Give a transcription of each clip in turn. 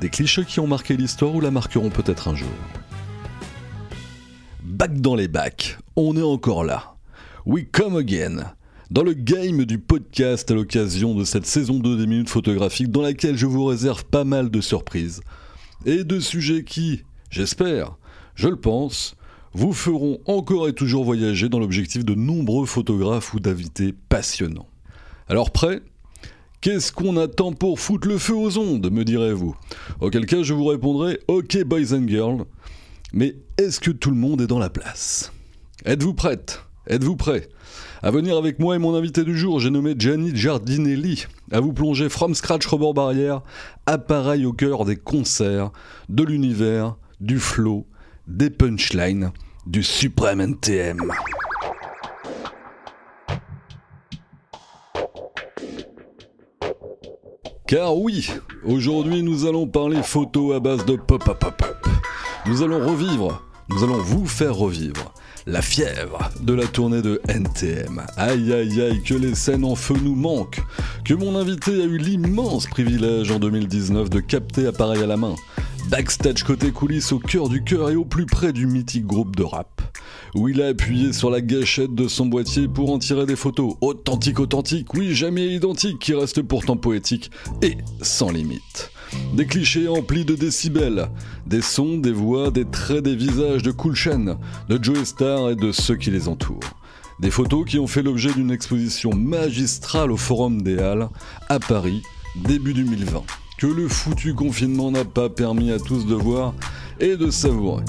des clichés qui ont marqué l'histoire ou la marqueront peut-être un jour. Back dans les bacs, on est encore là. We come again. Dans le game du podcast à l'occasion de cette saison 2 des minutes photographiques dans laquelle je vous réserve pas mal de surprises et de sujets qui, j'espère, je le pense, vous feront encore et toujours voyager dans l'objectif de nombreux photographes ou d'invités passionnants. Alors prêt? Qu'est-ce qu'on attend pour foutre le feu aux ondes, me direz-vous? Auquel cas je vous répondrai Ok boys and girls, mais est-ce que tout le monde est dans la place? Êtes-vous prête? Êtes-vous prêt À venir avec moi et mon invité du jour, j'ai nommé Gianni Giardinelli, à vous plonger from scratch rebord barrière, appareil au cœur des concerts, de l'univers, du flow, des punchlines, du suprême NTM. Car oui, aujourd'hui nous allons parler photo à base de pop-up-pop-up. Nous allons revivre, nous allons vous faire revivre la fièvre de la tournée de NTM. Aïe aïe aïe, que les scènes en feu nous manquent. Que mon invité a eu l'immense privilège en 2019 de capter appareil à la main. Backstage côté coulisses au cœur du cœur et au plus près du mythique groupe de rap. Où il a appuyé sur la gâchette de son boîtier pour en tirer des photos authentiques authentiques, oui jamais identiques, qui restent pourtant poétiques et sans limite. Des clichés emplis de décibels, des sons, des voix, des traits, des visages de Cool Chain, de Joe Star et de ceux qui les entourent. Des photos qui ont fait l'objet d'une exposition magistrale au Forum des Halles, à Paris, début 2020, que le foutu confinement n'a pas permis à tous de voir et de savourer.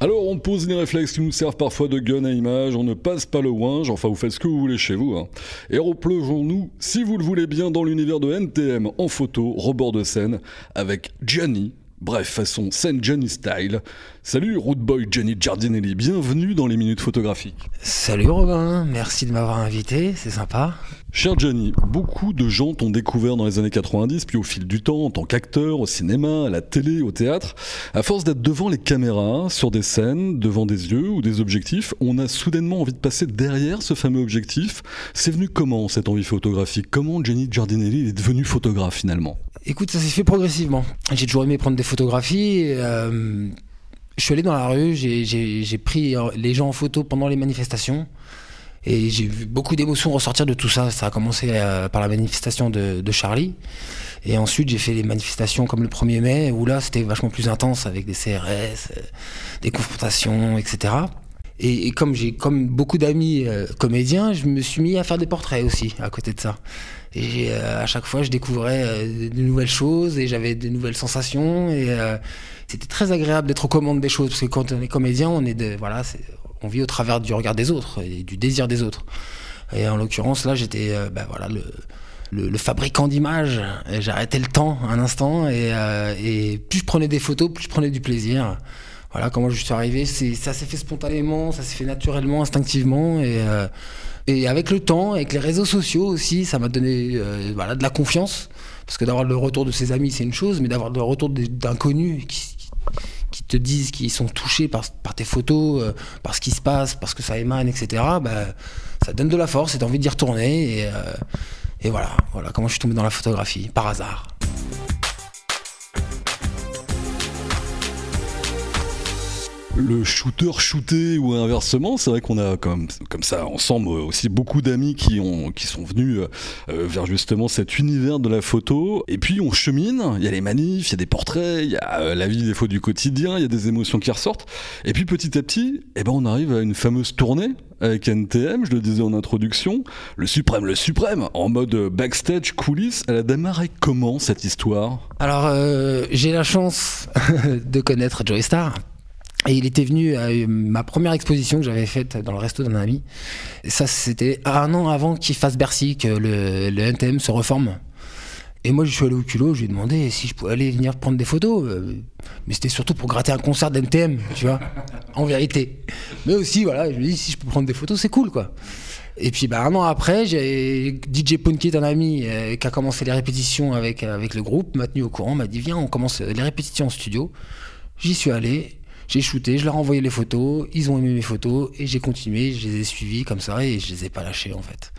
Alors on pose les réflexes qui nous servent parfois de gun à image, on ne passe pas le ouinge, enfin vous faites ce que vous voulez chez vous. Hein. Et replongeons-nous, si vous le voulez bien, dans l'univers de NTM en photo, rebord de scène, avec Gianni, bref façon scène Johnny style. Salut Root Boy Gianni Giardinelli, bienvenue dans les minutes photographiques. Salut Robin, merci de m'avoir invité, c'est sympa. Cher Gianni, beaucoup de gens t'ont découvert dans les années 90, puis au fil du temps, en tant qu'acteur, au cinéma, à la télé, au théâtre. À force d'être devant les caméras, sur des scènes, devant des yeux ou des objectifs, on a soudainement envie de passer derrière ce fameux objectif. C'est venu comment cette envie photographique? Comment Gianni Giardinelli est devenu photographe finalement? Écoute, ça s'est fait progressivement. J'ai toujours aimé prendre des photographies. Euh, je suis allé dans la rue, j'ai pris les gens en photo pendant les manifestations. Et j'ai vu beaucoup d'émotions ressortir de tout ça. Ça a commencé euh, par la manifestation de, Charlie. Et ensuite, j'ai fait les manifestations comme le 1er mai, où là, c'était vachement plus intense avec des CRS, euh, des confrontations, etc. Et, comme beaucoup d'amis euh, comédiens, je me suis mis à faire des portraits aussi à côté de ça. Et à chaque fois, je découvrais de nouvelles choses et j'avais de nouvelles sensations. Et c'était très agréable d'être aux commandes des choses parce que quand on est comédien, on est vit au travers du regard des autres et du désir des autres. Et en l'occurrence, là, j'étais euh, le, le, fabricant d'images. J'arrêtais le temps un instant et, euh, et, plus je prenais des photos, plus je prenais du plaisir. Voilà comment je suis arrivé. Ça s'est fait spontanément, ça s'est fait naturellement, instinctivement. Et, euh, et avec le temps, avec les réseaux sociaux aussi, ça m'a donné voilà, de la confiance. Parce que d'avoir le retour de ses amis, c'est une chose, mais d'avoir le retour d'inconnus qui, te disent qu'ils sont touchés par, tes photos, euh, par ce qui se passe, parce que ça émane, etc., bah, ça donne de la force et t'as envie d'y retourner. Et, euh, et voilà, voilà comment je suis tombé dans la photographie, par hasard. Le shooter shooté ou inversement, c'est vrai qu'on a comme, ça ensemble aussi beaucoup d'amis qui, ont, qui sont venus euh, vers justement cet univers de la photo. Et puis on chemine, il y a les manifs, il y a des portraits, il y a euh, la vie des fois du quotidien, il y a des émotions qui ressortent. Et puis petit à petit, eh ben, on arrive à une fameuse tournée avec NTM, je le disais en introduction, le suprême, le suprême, en mode backstage, coulisses. Elle a démarré comment cette histoire? Alors, euh, j'ai la chance de connaître Joey Star Et il était venu à ma première exposition que j'avais faite dans le resto d'un ami. Et ça, c'était un an avant qu'il fasse Bercy, que le, NTM se reforme. Et moi, je suis allé au culot, je lui ai demandé si je pouvais aller venir prendre des photos. Euh, mais c'était surtout pour gratter un concert d'NTM, tu vois, en vérité. Mais aussi, voilà, je lui ai dit si je peux prendre des photos, c'est cool, quoi. Et puis, bah, un an après, j'ai DJ Pone, qui un ami, euh, qui a commencé les répétitions avec, avec le groupe, m'a tenu au courant, m'a dit viens, on commence les répétitions en studio. J'y suis allé, j'ai shooté, je leur ai envoyé les photos, ils ont aimé mes photos, et j'ai continué, je les ai suivis comme ça, et je les ai pas lâchés, en fait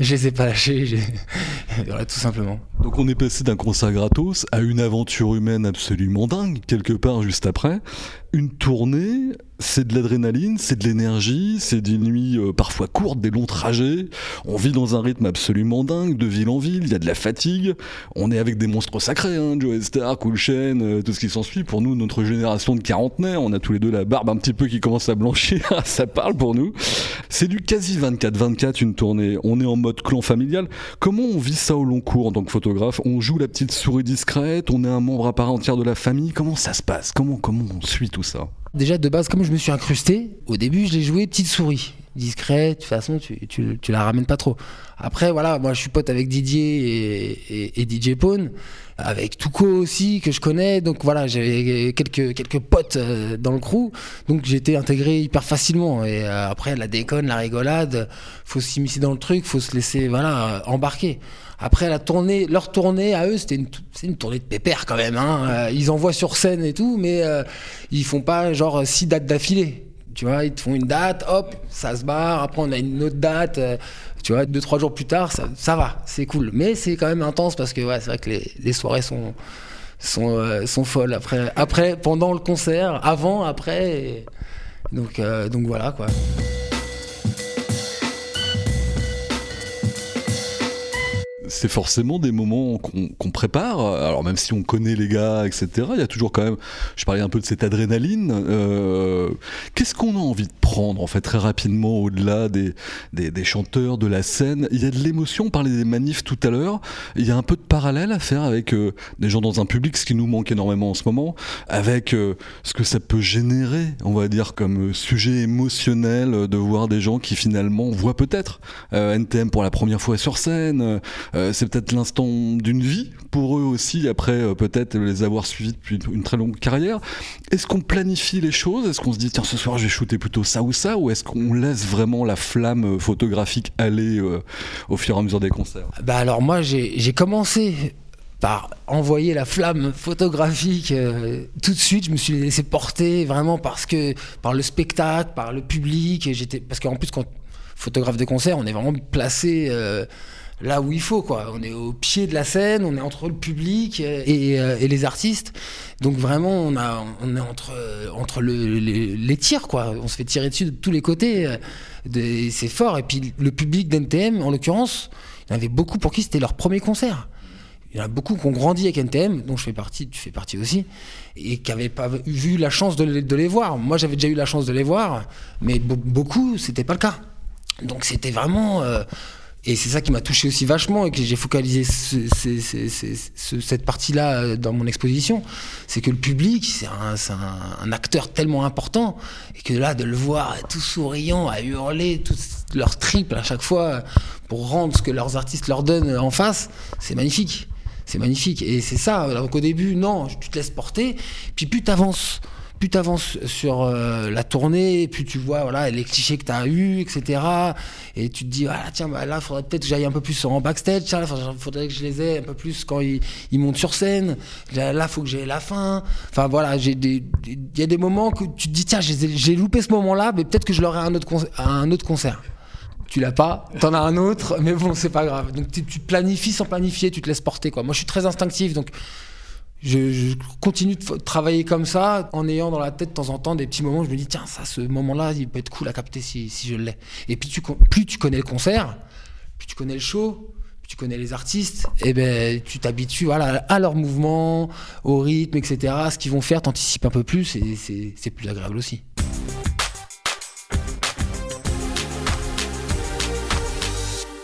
je les ai pas lâchés, voilà, tout simplement. Donc on est passé d'un concert gratos à une aventure humaine absolument dingue, quelque part juste après. Une tournée c'est de l'adrénaline, c'est de l'énergie, c'est des nuits euh, parfois courtes, des longs trajets. On vit dans un rythme absolument dingue, de ville en ville, il y a de la fatigue. On est avec des monstres sacrés, hein, Joe Star, Cool Chain, euh, tout ce qui s'ensuit. Pour nous, notre génération de quarantenaires, on a tous les deux la barbe un petit peu qui commence à blanchir, ça parle pour nous. C'est du quasi 24-24 une tournée. On est en mode clan familial. Comment on vit ça au long cours en tant que photographe? On joue la petite souris discrète, on est un membre à part entière de la famille. Comment ça se passe? Comment, comment on suit tout ça? Déjà, de base, comme je me suis incrusté, au début, je l'ai joué petite souris. Discret, de toute façon, tu, tu, la ramènes pas trop. Après, voilà, moi, je suis pote avec Didier et, DJ Pone, avec Touko aussi, que je connais. Donc, voilà, j'avais quelques, potes euh, dans le crew. Donc, été intégré hyper facilement. Et euh, après, la déconne, la rigolade, faut s'immiscer dans le truc, faut se laisser, voilà, embarquer. Après la tournée, leur tournée à eux, c'était une, une, tournée de pépère quand même. Hein. Euh, ils envoient sur scène et tout, mais euh, ils font pas genre six dates d'affilée. Tu vois, ils te font une date, hop, ça se barre. Après, on a une autre date. Euh, tu vois, deux trois jours plus tard, ça, ça va, c'est cool. Mais c'est quand même intense parce que c'est vrai que les, les soirées sont sont, sont folles. Après, après, pendant le concert, avant, après. Donc donc voilà quoi. C'est forcément des moments qu'on prépare. Alors même si on connaît les gars, etc., il y a toujours quand même. Je parlais un peu de cette adrénaline. Euh, qu'est-ce qu'on a envie de prendre en fait très rapidement au-delà des, des, chanteurs, de la scène? Il y a de l'émotion. On parlait des manifs tout à l'heure. Il y a un peu de parallèle à faire avec euh, des gens dans un public, ce qui nous manque énormément en ce moment, avec euh, ce que ça peut générer, on va dire comme sujet émotionnel de voir des gens qui finalement voient peut-être NTM pour la première fois sur scène. Euh, c'est peut-être l'instant d'une vie pour eux aussi, après euh, peut-être les avoir suivis depuis une très longue carrière. Est-ce qu'on planifie les choses? Est-ce qu'on se dit, tiens, ce soir, je vais shooter plutôt ça ou ça Ou est-ce qu'on laisse vraiment la flamme euh, photographique aller au fur et à mesure des concerts? Bah alors moi, j'ai commencé par envoyer la flamme photographique tout de suite. Je me suis laissé porter vraiment parce que par le spectacle, par le public. J'étais parce qu'en plus quand photographe de concert, on est vraiment placé là où il faut, quoi. On est au pied de la scène, on est entre le public et, euh, les artistes. Donc vraiment, on, est entre, entre les tirs, quoi. On se fait tirer dessus de tous les côtés. C'est fort. Et puis le public d'NTM, en l'occurrence, il y en avait beaucoup pour qui c'était leur premier concert. Il y en a beaucoup qui ont grandi avec NTM, dont je fais partie, tu fais partie aussi, et qui n'avaient pas vu la chance de, les, voir. Moi, j'avais déjà eu la chance de les voir, mais beaucoup, c'était pas le cas. Donc c'était vraiment... Euh, et c'est ça qui m'a touché aussi vachement et que j'ai focalisé cette partie-là euh, dans mon exposition. C'est que le public, c'est un, acteur tellement important et que là, de le voir tout souriant, à hurler, tout leur triple à chaque fois pour rendre ce que leurs artistes leur donnent en face, c'est magnifique. C'est magnifique. Et c'est ça. Donc au début, non, tu te laisses porter. Puis plus tu avances plus tu avances sur euh, la tournée, plus tu vois voilà, les clichés que tu as eu, etc. Et tu te dis, ah, tiens, bah, là, faudrait peut-être que j'aille un peu plus en backstage, il faudrait que je les ai un peu plus quand ils, montent sur scène. Là, il faut que j'ai la fin. Enfin, voilà, il y a des moments que tu te dis, tiens, j'ai loupé ce moment-là, mais peut-être que je l'aurai à un autre, un autre concert tu l'as pas, t'en as un autre, mais bon, c'est pas grave. Donc tu, tu, planifies sans planifier, tu te laisses porter quoi. Moi, je suis très instinctif, donc je, continue de travailler comme ça en ayant dans la tête de temps en temps des petits moments je me dis tiens ça ce moment là il peut être cool à capter si, si je l'ai. Et puis plus tu connais le concert plus tu connais le show plus tu connais les artistes et ben tu t'habitues à leurs mouvements au rythme etc ce qu'ils vont faire t'anticipes un peu plus et c'est plus agréable aussi.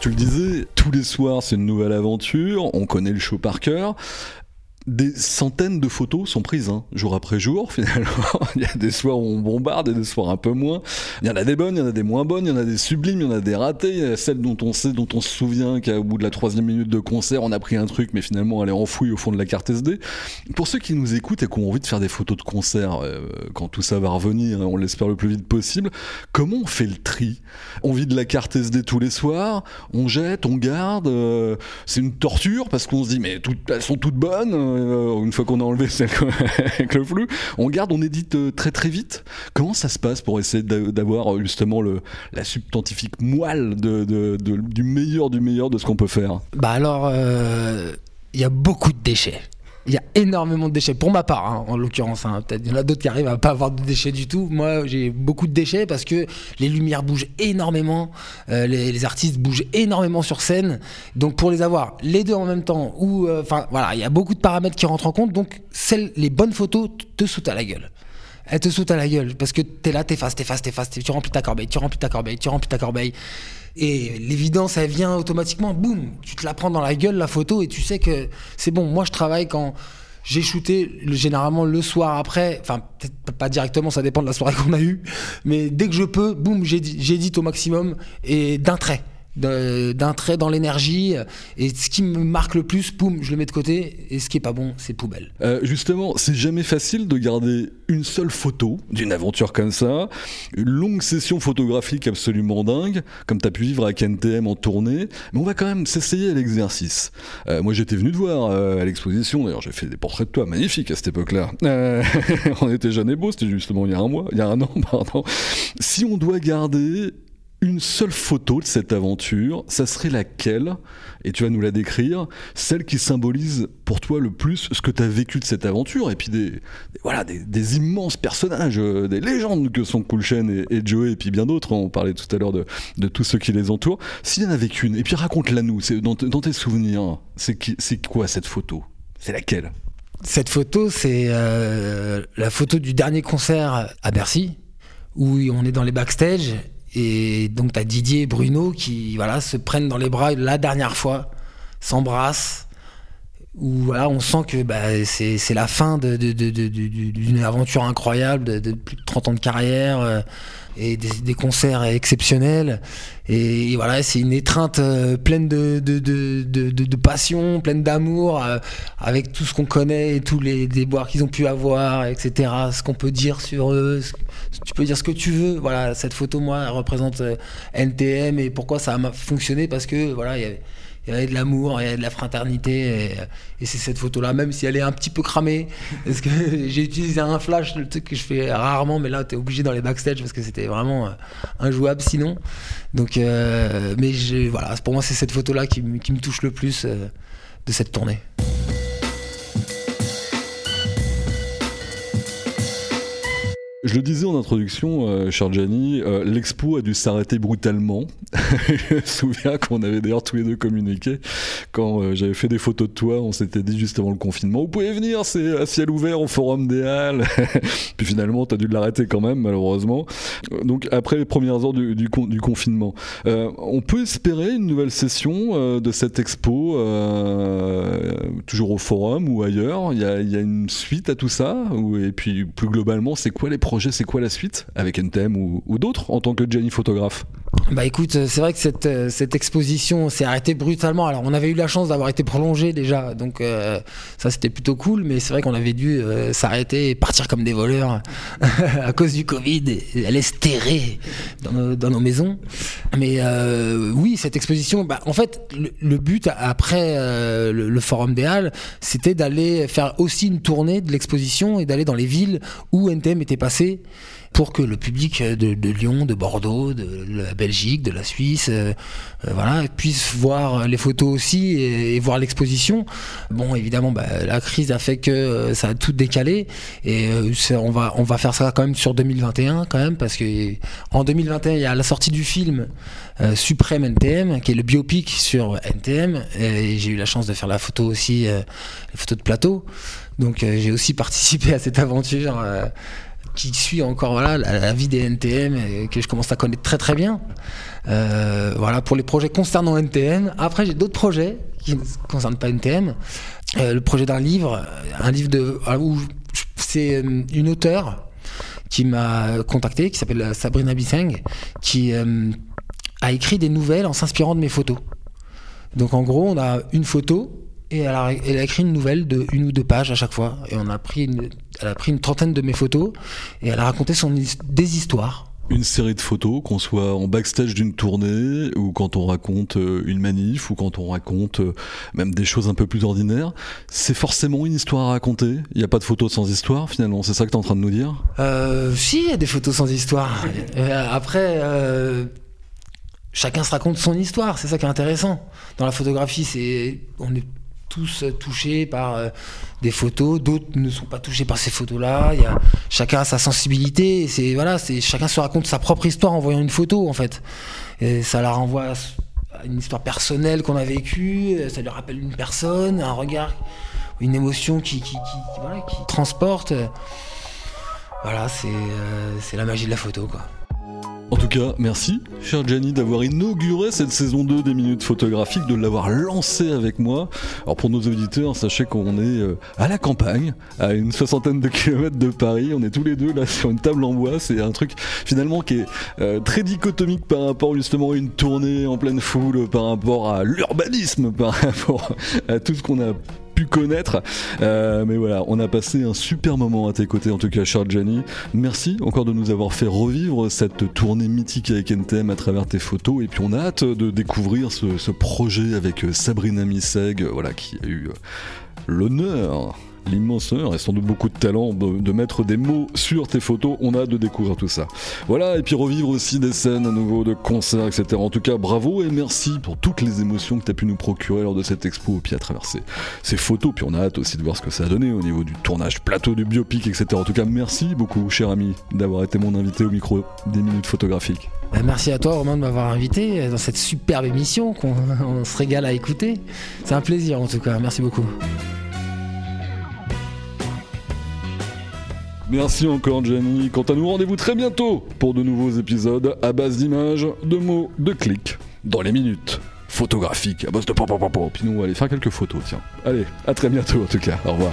Tu le disais, tous les soirs c'est une nouvelle aventure, on connaît le show par cœur des centaines de photos sont prises, hein, jour après jour, finalement. il y a des soirs où on bombarde et des soirs un peu moins. Il y en a des bonnes, il y en a des moins bonnes, il y en a des sublimes, il y en a des ratées. Il y a celles dont on sait, dont on se souvient qu'au bout de la troisième minute de concert, on a pris un truc, mais finalement elle est enfouie au fond de la carte SD. Pour ceux qui nous écoutent et qui ont envie de faire des photos de concert, euh, quand tout ça va revenir, hein, on l'espère le plus vite possible, comment on fait le tri? On vide la carte SD tous les soirs, on jette, on garde. Euh, c'est une torture parce qu'on se dit, mais toutes, elles sont toutes bonnes. Une fois qu'on a enlevé avec le flou, on garde, on édite euh, très très vite. Comment ça se passe pour essayer d'avoir euh, justement la substantifique moelle du meilleur du meilleur de ce qu'on peut faire? Bah alors, il y a beaucoup de déchets il y a énormément de déchets. Pour ma part, hein, en l'occurrence, hein. peut-être il y en a d'autres qui arrivent à pas avoir de déchets du tout. Moi, j'ai beaucoup de déchets parce que les lumières bougent énormément, euh, les, artistes bougent énormément sur scène. Donc, pour les avoir les deux en même temps, ou euh, enfin voilà, il y a beaucoup de paramètres qui rentrent en compte. Donc, celles, les bonnes photos te sautent à la gueule. Elles te sautent à la gueule parce que t'es là, t'effaces, t'effaces, t'effaces, tu remplis ta corbeille, tu remplis ta corbeille, tu remplis ta corbeille. Et l'évidence, elle vient automatiquement, boum, tu te la prends dans la gueule, la photo, et tu sais que c'est bon. Moi, je travaille quand j'ai shooté généralement le soir après, enfin peut-être pas directement, ça dépend de la soirée qu'on a eue, mais dès que je peux, boum, j'édite au maximum et d'un trait d'un trait dans l'énergie. Et ce qui me marque le plus, poum, je le mets de côté. Et ce qui est pas bon, c'est poubelle. Euh, justement, c'est jamais facile de garder une seule photo d'une aventure comme ça. Une longue session photographique absolument dingue, comme tu as pu vivre à KNTM en tournée. Mais on va quand même s'essayer à l'exercice. Euh, moi, j'étais venu te voir euh, à l'exposition. D'ailleurs, j'ai fait des portraits de toi magnifiques à cette époque-là. on était jeunes et beaux, c'était justement il y a un mois, il y a un an, pardon. Si on doit garder une seule photo de cette aventure, ça serait laquelle? Et tu vas nous la décrire, celle qui symbolise pour toi le plus ce que tu as vécu de cette aventure, et puis des, des, immenses personnages, euh, des légendes que sont Cool et, et Joey, et puis bien d'autres, on parlait tout à l'heure de, tous ceux qui les entourent. S'il y en avait qu'une, et puis raconte-la nous, dans, dans, tes souvenirs, c'est quoi cette photo? C'est laquelle? Cette photo, c'est euh, la photo du dernier concert à Bercy, où on est dans les backstage et donc, tu Didier et Bruno qui voilà, se prennent dans les bras la dernière fois, s'embrassent, où voilà, on sent que bah, c'est la fin d'une aventure incroyable de, plus de 30 ans de carrière. Euh, et des, concerts exceptionnels. Et, voilà, c'est une étreinte euh, pleine de, passion, pleine d'amour, euh, avec tout ce qu'on connaît et tous les déboires qu'ils ont pu avoir, etc. Ce qu'on peut dire sur eux, tu peux dire ce que tu veux. Voilà, cette photo, moi, elle représente NTM et pourquoi ça a fonctionné parce que voilà, il y avait il y avait de l'amour, il y avait de la fraternité. Et, c'est cette photo-là, même si elle est un petit peu cramée, parce que j'ai utilisé un flash, le truc que je fais rarement, mais là, tu es obligé dans les backstage parce que c'était vraiment euh, injouable sinon. Donc, euh, mais voilà, pour moi, c'est cette photo-là qui, qui, me touche le plus euh, de cette tournée. Je le disais en introduction, euh, cher Gianni, euh, l'expo a dû s'arrêter brutalement. je me souviens qu'on avait d'ailleurs tous les deux communiqué quand euh, j'avais fait des photos de toi. On s'était dit juste avant le confinement, vous pouvez venir, c'est à ciel ouvert au Forum des Halles. Puis finalement, tu as dû l'arrêter quand même, malheureusement. Donc après les premières heures du, du, du confinement, on peut espérer une nouvelle session de cette expo, toujours au Forum ou ailleurs? Il y a, y a, une suite à tout ça? Et puis plus globalement, c'est quoi les c'est quoi la suite avec NTM ou, ou d'autres en tant que Jenny photographe? Bah écoute, euh, c'est vrai que cette, euh, cette exposition s'est arrêtée brutalement. Alors on avait eu la chance d'avoir été prolongé déjà, donc euh, ça c'était plutôt cool, mais c'est vrai qu'on avait dû s'arrêter et partir comme des voleurs à cause du Covid et aller se terrer dans nos, dans nos maisons. Mais oui, cette exposition, bah, en fait, le, but après le, le, Forum des Halles, c'était d'aller faire aussi une tournée de l'exposition et d'aller dans les villes où NTM était passé pour que le public de, Lyon, de Bordeaux, de la Belgique, de la Suisse, euh, euh, voilà, puisse voir les photos aussi et, voir l'exposition. Bon, évidemment, bah, la crise a fait que euh, ça a tout décalé et on va on va faire ça quand même sur 2021 quand même parce que en 2021 il y a la sortie du film Suprême NTM qui est le biopic sur NTM et j'ai eu la chance de faire la photo aussi, les photos de plateau. Donc j'ai aussi participé à cette aventure qui suit encore voilà, la, vie des NTM et que je commence à connaître très très bien. Euh, voilà pour les projets concernant NTM. Après, j'ai d'autres projets qui ne concernent pas NTM. le projet d'un livre, un livre de où c'est une auteure qui m'a contacté, qui s'appelle Sabrina Bisseng, qui a écrit des nouvelles en s'inspirant de mes photos. Donc en gros, on a une photo et elle a, écrit une nouvelle de une ou deux pages à chaque fois. Et on a pris elle a pris une trentaine de mes photos et elle a raconté son, des histoires. Une série de photos, qu'on soit en backstage d'une tournée, ou quand on raconte euh, une manif, ou quand on raconte euh, même des choses un peu plus ordinaires, c'est forcément une histoire à raconter. Il n'y a pas de photos sans histoire, finalement. C'est ça que tu es en train de nous dire? Euh, Si, il y a des photos sans histoire. après, chacun se raconte son histoire. C'est ça qui est intéressant. Dans la photographie, c'est on est tous touchés par euh, des photos, d'autres ne sont pas touchés par ces photos-là. Chacun a sa sensibilité. C'est voilà, chacun se raconte sa propre histoire en voyant une photo en fait. Ça la renvoie à une histoire personnelle qu'on a vécue. Ça lui rappelle une personne, un regard, une émotion qui qui, transporte. Voilà, c'est euh, c'est la magie de la photo quoi. En tout cas, merci, cher Gianni, d'avoir inauguré cette saison 2 des minutes photographiques, de l'avoir lancé avec moi. Alors pour nos auditeurs, sachez qu'on est euh, à la campagne, à une soixantaine de kilomètres de Paris. On est tous les deux là sur une table en bois. C'est un truc finalement qui est euh, très dichotomique par rapport justement à une tournée en pleine foule, par rapport à l'urbanisme, par rapport à tout ce qu'on a connaître. Euh, mais voilà, on a passé un super moment à tes côtés, en tout cas, Charles Gianni. Merci encore de nous avoir fait revivre cette tournée mythique avec NTM à travers tes photos. Et puis on a hâte de découvrir ce, ce projet avec Sabrina Misseg, voilà, qui a eu l'honneur l'immense honneur et sans doute beaucoup de talent de, mettre des mots sur tes photos. On a de découvrir tout ça. Voilà, et puis revivre aussi des scènes à nouveau de concerts, etc. En tout cas, bravo et merci pour toutes les émotions que tu as pu nous procurer lors de cette expo, et puis à travers ces, photos. Puis on a hâte aussi de voir ce que ça a donné au niveau du tournage plateau du biopic, etc. En tout cas, merci beaucoup, cher ami, d'avoir été mon invité au micro des minutes photographiques. Bah, merci à toi, Romain, de m'avoir invité dans cette superbe émission qu'on se régale à écouter. C'est un plaisir, en tout cas. Merci beaucoup. Merci encore Jenny. Quant à nous, rendez-vous très bientôt pour de nouveaux épisodes à base d'images, de mots, de clics, dans les minutes photographiques à base de pop Puis nous, on va aller faire quelques photos, tiens. Allez, à très bientôt en tout cas. Au revoir.